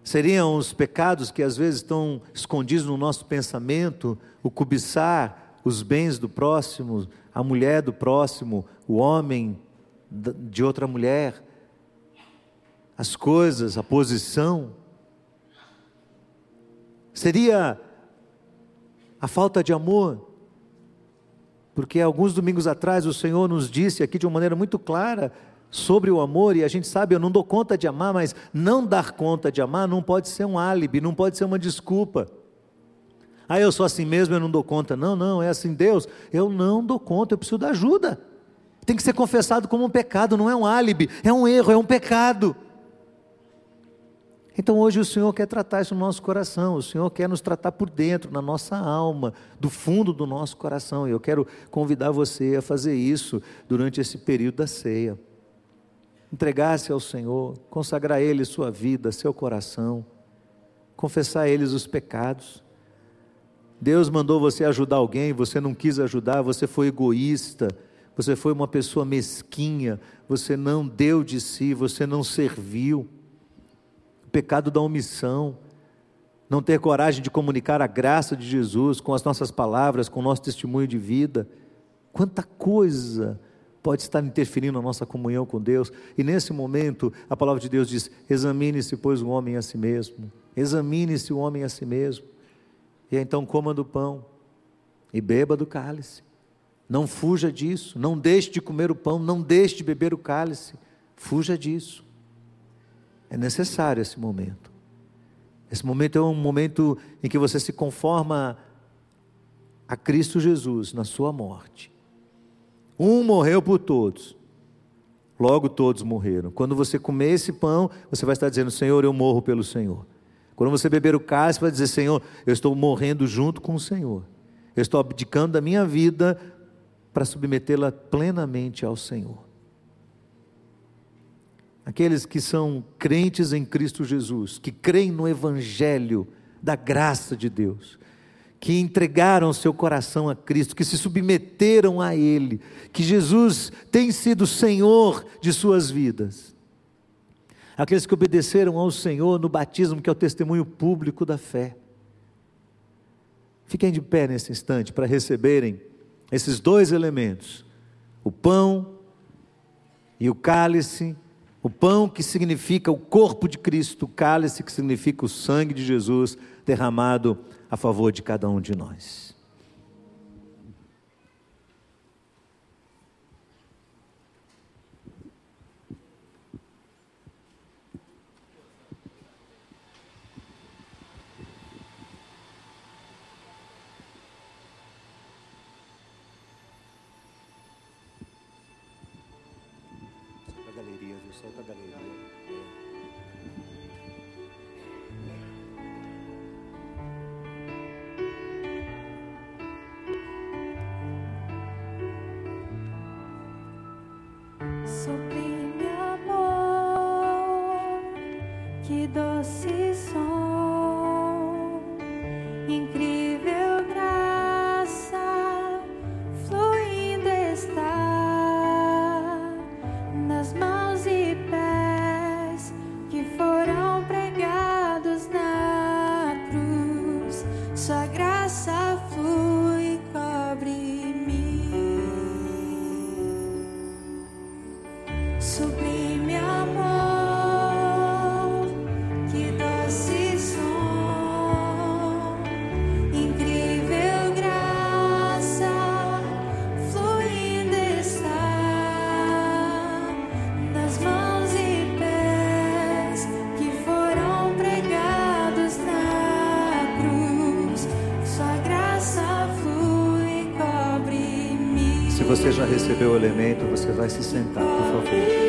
Seriam os pecados que às vezes estão escondidos no nosso pensamento, o cobiçar os bens do próximo, a mulher do próximo, o homem de outra mulher, as coisas, a posição? Seria a falta de amor? Porque alguns domingos atrás o Senhor nos disse aqui de uma maneira muito clara sobre o amor, e a gente sabe, eu não dou conta de amar, mas não dar conta de amar não pode ser um álibi, não pode ser uma desculpa. Ah, eu sou assim mesmo, eu não dou conta. Não, não, é assim, Deus, eu não dou conta, eu preciso da ajuda. Tem que ser confessado como um pecado, não é um álibi, é um erro, é um pecado. Então hoje o Senhor quer tratar isso no nosso coração, o Senhor quer nos tratar por dentro, na nossa alma, do fundo do nosso coração. E eu quero convidar você a fazer isso durante esse período da ceia. Entregar-se ao Senhor, consagrar a Ele sua vida, seu coração, confessar a Eles os pecados. Deus mandou você ajudar alguém, você não quis ajudar, você foi egoísta, você foi uma pessoa mesquinha, você não deu de si, você não serviu pecado da omissão, não ter coragem de comunicar a graça de Jesus com as nossas palavras, com o nosso testemunho de vida. Quanta coisa pode estar interferindo na nossa comunhão com Deus. E nesse momento, a palavra de Deus diz: examine-se, pois, o homem a si mesmo. Examine-se o homem a si mesmo. E então coma do pão e beba do cálice. Não fuja disso. Não deixe de comer o pão, não deixe de beber o cálice. Fuja disso. É necessário esse momento. Esse momento é um momento em que você se conforma a Cristo Jesus na sua morte. Um morreu por todos, logo todos morreram. Quando você comer esse pão, você vai estar dizendo: Senhor, eu morro pelo Senhor. Quando você beber o cálice, vai dizer: Senhor, eu estou morrendo junto com o Senhor. Eu estou abdicando da minha vida para submetê-la plenamente ao Senhor. Aqueles que são crentes em Cristo Jesus, que creem no Evangelho da graça de Deus, que entregaram seu coração a Cristo, que se submeteram a Ele, que Jesus tem sido Senhor de suas vidas. Aqueles que obedeceram ao Senhor no batismo, que é o testemunho público da fé. Fiquem de pé nesse instante para receberem esses dois elementos: o pão e o cálice o pão que significa o corpo de Cristo, o cálice que significa o sangue de Jesus derramado a favor de cada um de nós. Você recebeu o elemento, você vai se sentar, por favor.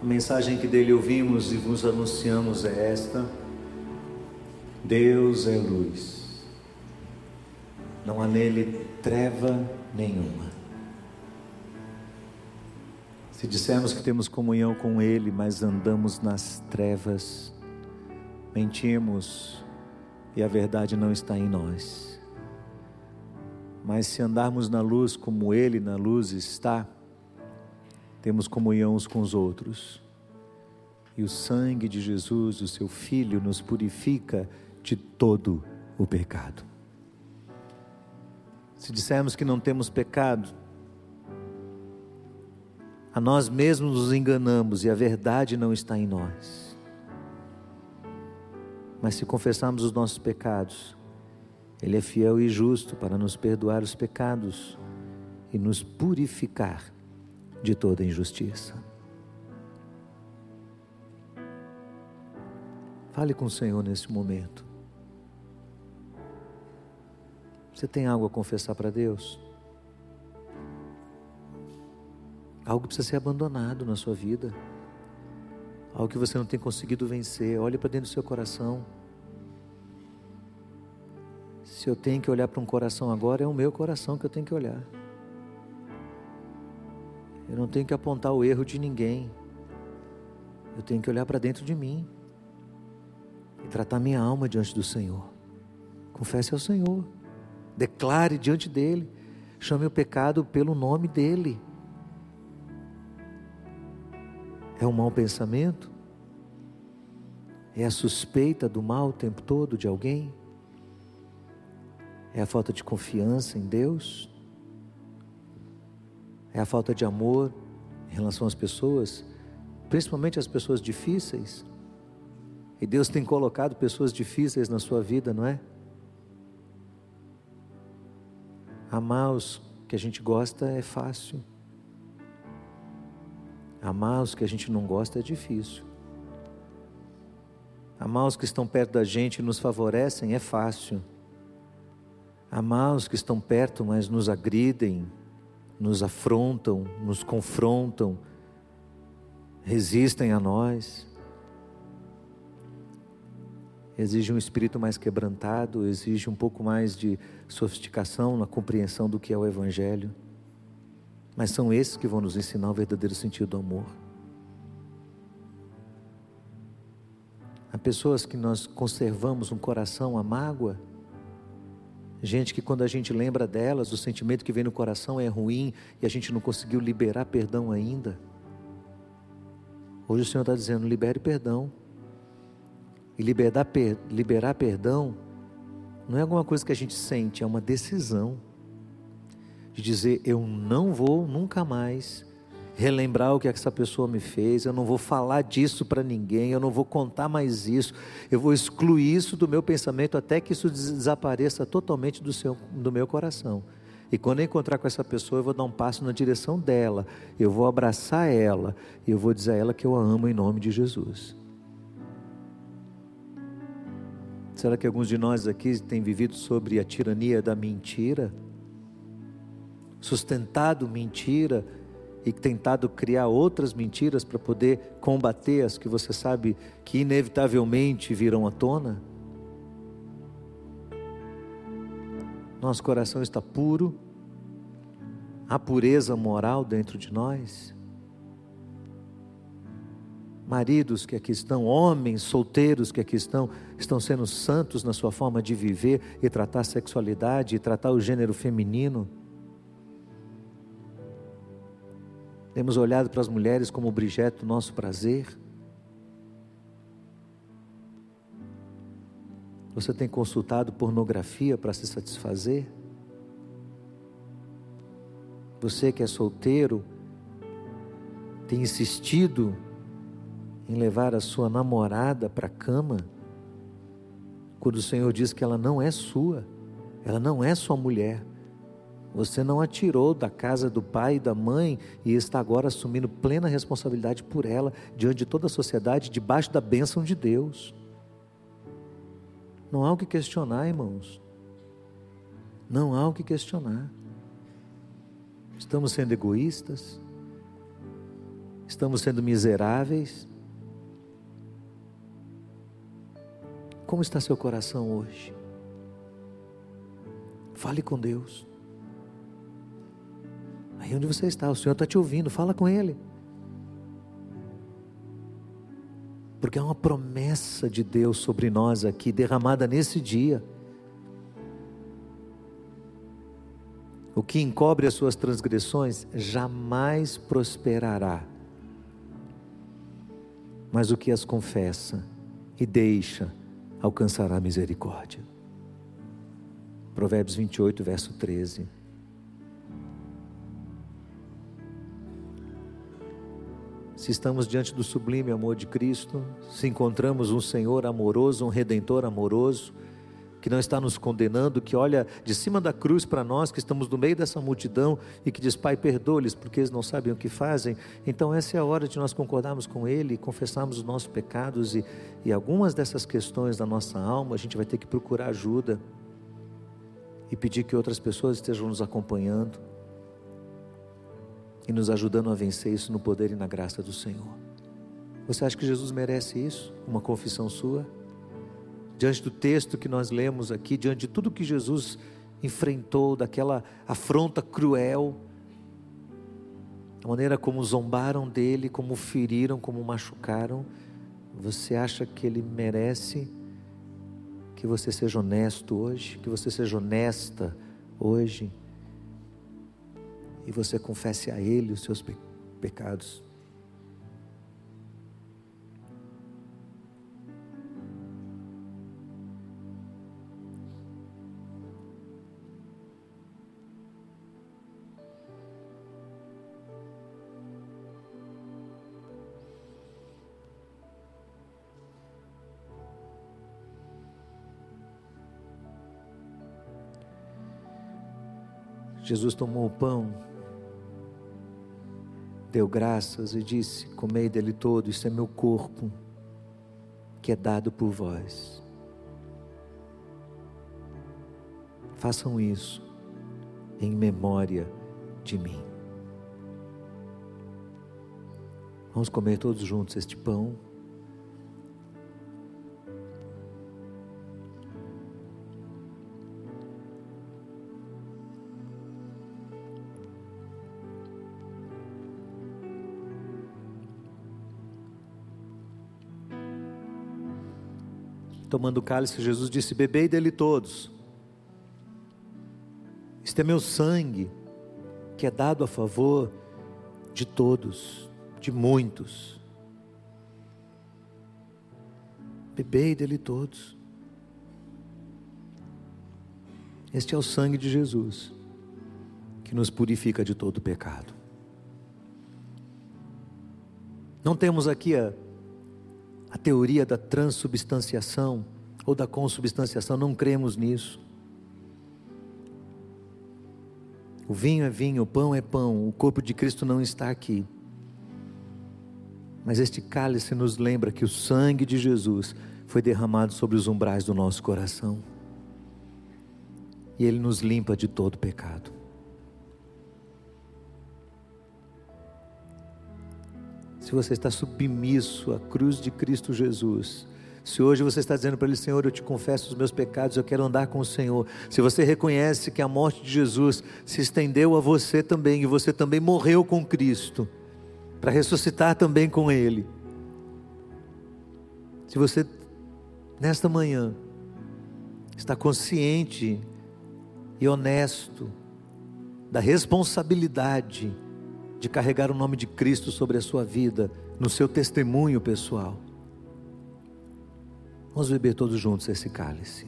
A mensagem que dele ouvimos e vos anunciamos é esta: Deus é luz, não há nele treva nenhuma. Se dissermos que temos comunhão com Ele, mas andamos nas trevas, mentimos e a verdade não está em nós. Mas se andarmos na luz como Ele na luz está, temos comunhão uns com os outros. E o sangue de Jesus, o Seu Filho, nos purifica de todo o pecado. Se dissermos que não temos pecado, a nós mesmos nos enganamos e a verdade não está em nós. Mas se confessarmos os nossos pecados, Ele é fiel e justo para nos perdoar os pecados e nos purificar de toda injustiça. Fale com o Senhor nesse momento. Você tem algo a confessar para Deus? Algo precisa ser abandonado na sua vida. Algo que você não tem conseguido vencer. Olhe para dentro do seu coração. Se eu tenho que olhar para um coração agora, é o meu coração que eu tenho que olhar. Eu não tenho que apontar o erro de ninguém. Eu tenho que olhar para dentro de mim e tratar minha alma diante do Senhor. Confesse ao Senhor. Declare diante dele. Chame o pecado pelo nome dele. É um mau pensamento? É a suspeita do mal o tempo todo de alguém? É a falta de confiança em Deus? É a falta de amor em relação às pessoas, principalmente as pessoas difíceis? E Deus tem colocado pessoas difíceis na sua vida, não é? Amar os que a gente gosta é fácil. Amar os que a gente não gosta é difícil. Amar os que estão perto da gente e nos favorecem é fácil. Amar os que estão perto, mas nos agridem, nos afrontam, nos confrontam, resistem a nós. Exige um espírito mais quebrantado, exige um pouco mais de sofisticação na compreensão do que é o Evangelho. Mas são esses que vão nos ensinar o verdadeiro sentido do amor. Há pessoas que nós conservamos um coração, a mágoa. Gente que quando a gente lembra delas, o sentimento que vem no coração é ruim e a gente não conseguiu liberar perdão ainda. Hoje o Senhor está dizendo: libere perdão. E liberar, liberar perdão não é alguma coisa que a gente sente, é uma decisão de dizer: eu não vou nunca mais relembrar o que essa pessoa me fez, eu não vou falar disso para ninguém, eu não vou contar mais isso, eu vou excluir isso do meu pensamento até que isso desapareça totalmente do, seu, do meu coração. E quando eu encontrar com essa pessoa, eu vou dar um passo na direção dela, eu vou abraçar ela e eu vou dizer a ela que eu a amo em nome de Jesus. Será que alguns de nós aqui têm vivido sobre a tirania da mentira? sustentado mentira e tentado criar outras mentiras para poder combater as que você sabe que inevitavelmente virão à tona? Nosso coração está puro, há pureza moral dentro de nós. Maridos que aqui estão, homens solteiros que aqui estão, estão sendo santos na sua forma de viver e tratar a sexualidade e tratar o gênero feminino. Temos olhado para as mulheres como objeto do nosso prazer. Você tem consultado pornografia para se satisfazer? Você que é solteiro, tem insistido em levar a sua namorada para a cama, quando o Senhor diz que ela não é sua, ela não é sua mulher, você não a tirou da casa do pai e da mãe e está agora assumindo plena responsabilidade por ela, diante de toda a sociedade, debaixo da bênção de Deus. Não há o que questionar, irmãos. Não há o que questionar. Estamos sendo egoístas? Estamos sendo miseráveis? Como está seu coração hoje? Fale com Deus. Aí onde você está, o Senhor está te ouvindo, fala com Ele. Porque é uma promessa de Deus sobre nós aqui, derramada nesse dia. O que encobre as suas transgressões jamais prosperará, mas o que as confessa e deixa alcançará misericórdia. Provérbios 28, verso 13. Se estamos diante do sublime amor de Cristo, se encontramos um Senhor amoroso, um Redentor amoroso, que não está nos condenando, que olha de cima da cruz para nós, que estamos no meio dessa multidão e que diz: Pai, perdoa-lhes porque eles não sabem o que fazem. Então, essa é a hora de nós concordarmos com Ele, confessarmos os nossos pecados e, e algumas dessas questões da nossa alma, a gente vai ter que procurar ajuda e pedir que outras pessoas estejam nos acompanhando e nos ajudando a vencer isso no poder e na graça do Senhor. Você acha que Jesus merece isso? Uma confissão sua? diante do texto que nós lemos aqui, diante de tudo que Jesus enfrentou, daquela afronta cruel, a maneira como zombaram dele, como feriram, como machucaram, você acha que ele merece que você seja honesto hoje, que você seja honesta hoje e você confesse a ele os seus pecados? Jesus tomou o pão, deu graças e disse: Comei dele todo, isso é meu corpo, que é dado por vós. Façam isso em memória de mim. Vamos comer todos juntos este pão. Tomando o cálice, Jesus disse: Bebei dele todos. Este é meu sangue, que é dado a favor de todos, de muitos. Bebei dele todos. Este é o sangue de Jesus, que nos purifica de todo pecado. Não temos aqui a a teoria da transubstanciação ou da consubstanciação, não cremos nisso. O vinho é vinho, o pão é pão, o corpo de Cristo não está aqui. Mas este cálice nos lembra que o sangue de Jesus foi derramado sobre os umbrais do nosso coração. E ele nos limpa de todo pecado. Se você está submisso à cruz de Cristo Jesus, se hoje você está dizendo para Ele, Senhor, eu te confesso os meus pecados, eu quero andar com o Senhor. Se você reconhece que a morte de Jesus se estendeu a você também, e você também morreu com Cristo, para ressuscitar também com Ele. Se você, nesta manhã, está consciente e honesto da responsabilidade, de carregar o nome de Cristo sobre a sua vida, no seu testemunho pessoal. Vamos beber todos juntos esse cálice.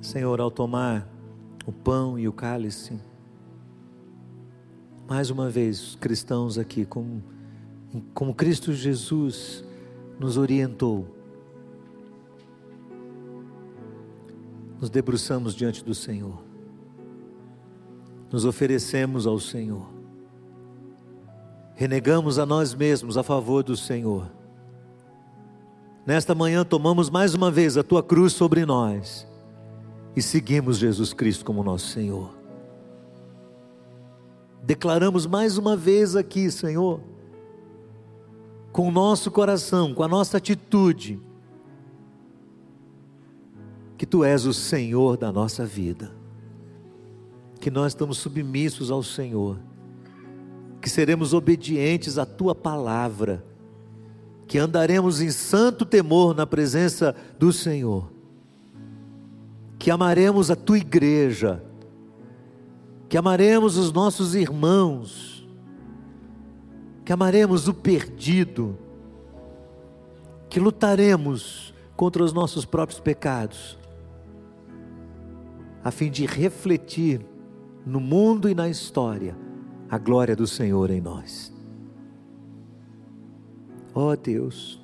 Senhor, ao tomar o pão e o cálice, mais uma vez, cristãos aqui, como, como Cristo Jesus nos orientou, nos debruçamos diante do Senhor, nos oferecemos ao Senhor, renegamos a nós mesmos a favor do Senhor. Nesta manhã tomamos mais uma vez a tua cruz sobre nós e seguimos Jesus Cristo como nosso Senhor. Declaramos mais uma vez aqui, Senhor, com o nosso coração, com a nossa atitude, que Tu és o Senhor da nossa vida, que nós estamos submissos ao Senhor, que seremos obedientes à Tua palavra, que andaremos em santo temor na presença do Senhor, que amaremos a Tua igreja, que amaremos os nossos irmãos, que amaremos o perdido, que lutaremos contra os nossos próprios pecados, a fim de refletir no mundo e na história a glória do Senhor em nós. Ó oh Deus,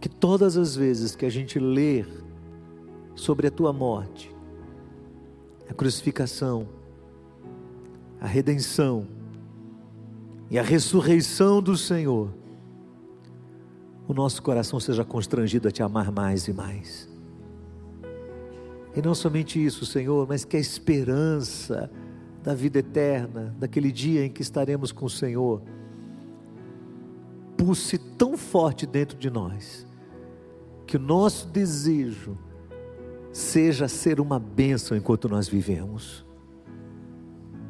que todas as vezes que a gente ler sobre a tua morte, a crucificação, a redenção e a ressurreição do Senhor, o nosso coração seja constrangido a te amar mais e mais. E não somente isso, Senhor, mas que a esperança da vida eterna, daquele dia em que estaremos com o Senhor, pulse tão forte dentro de nós, que o nosso desejo seja ser uma bênção enquanto nós vivemos.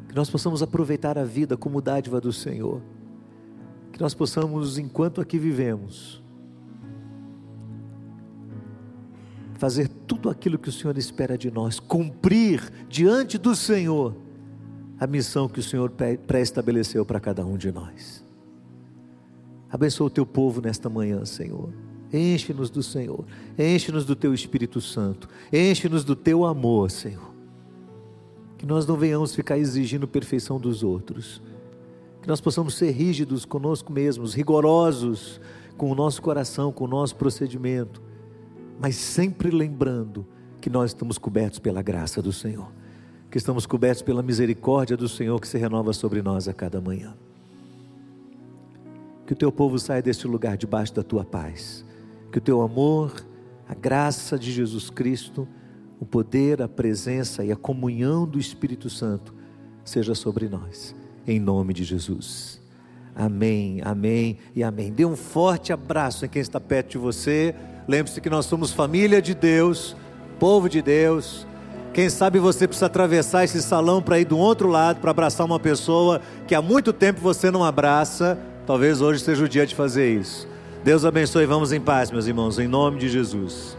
Que nós possamos aproveitar a vida como dádiva do Senhor. Que nós possamos, enquanto aqui vivemos, fazer tudo aquilo que o Senhor espera de nós, cumprir diante do Senhor a missão que o Senhor pré-estabeleceu para cada um de nós. Abençoa o teu povo nesta manhã, Senhor. Enche-nos do Senhor, enche-nos do teu Espírito Santo, enche-nos do teu amor, Senhor. Que nós não venhamos ficar exigindo perfeição dos outros, que nós possamos ser rígidos conosco mesmos, rigorosos com o nosso coração, com o nosso procedimento, mas sempre lembrando que nós estamos cobertos pela graça do Senhor, que estamos cobertos pela misericórdia do Senhor que se renova sobre nós a cada manhã. Que o teu povo saia deste lugar debaixo da tua paz que o teu amor, a graça de Jesus Cristo, o poder, a presença e a comunhão do Espírito Santo seja sobre nós, em nome de Jesus. Amém, amém e amém. Dê um forte abraço em quem está perto de você. Lembre-se que nós somos família de Deus, povo de Deus. Quem sabe você precisa atravessar esse salão para ir do outro lado para abraçar uma pessoa que há muito tempo você não abraça. Talvez hoje seja o dia de fazer isso. Deus abençoe. Vamos em paz, meus irmãos, em nome de Jesus.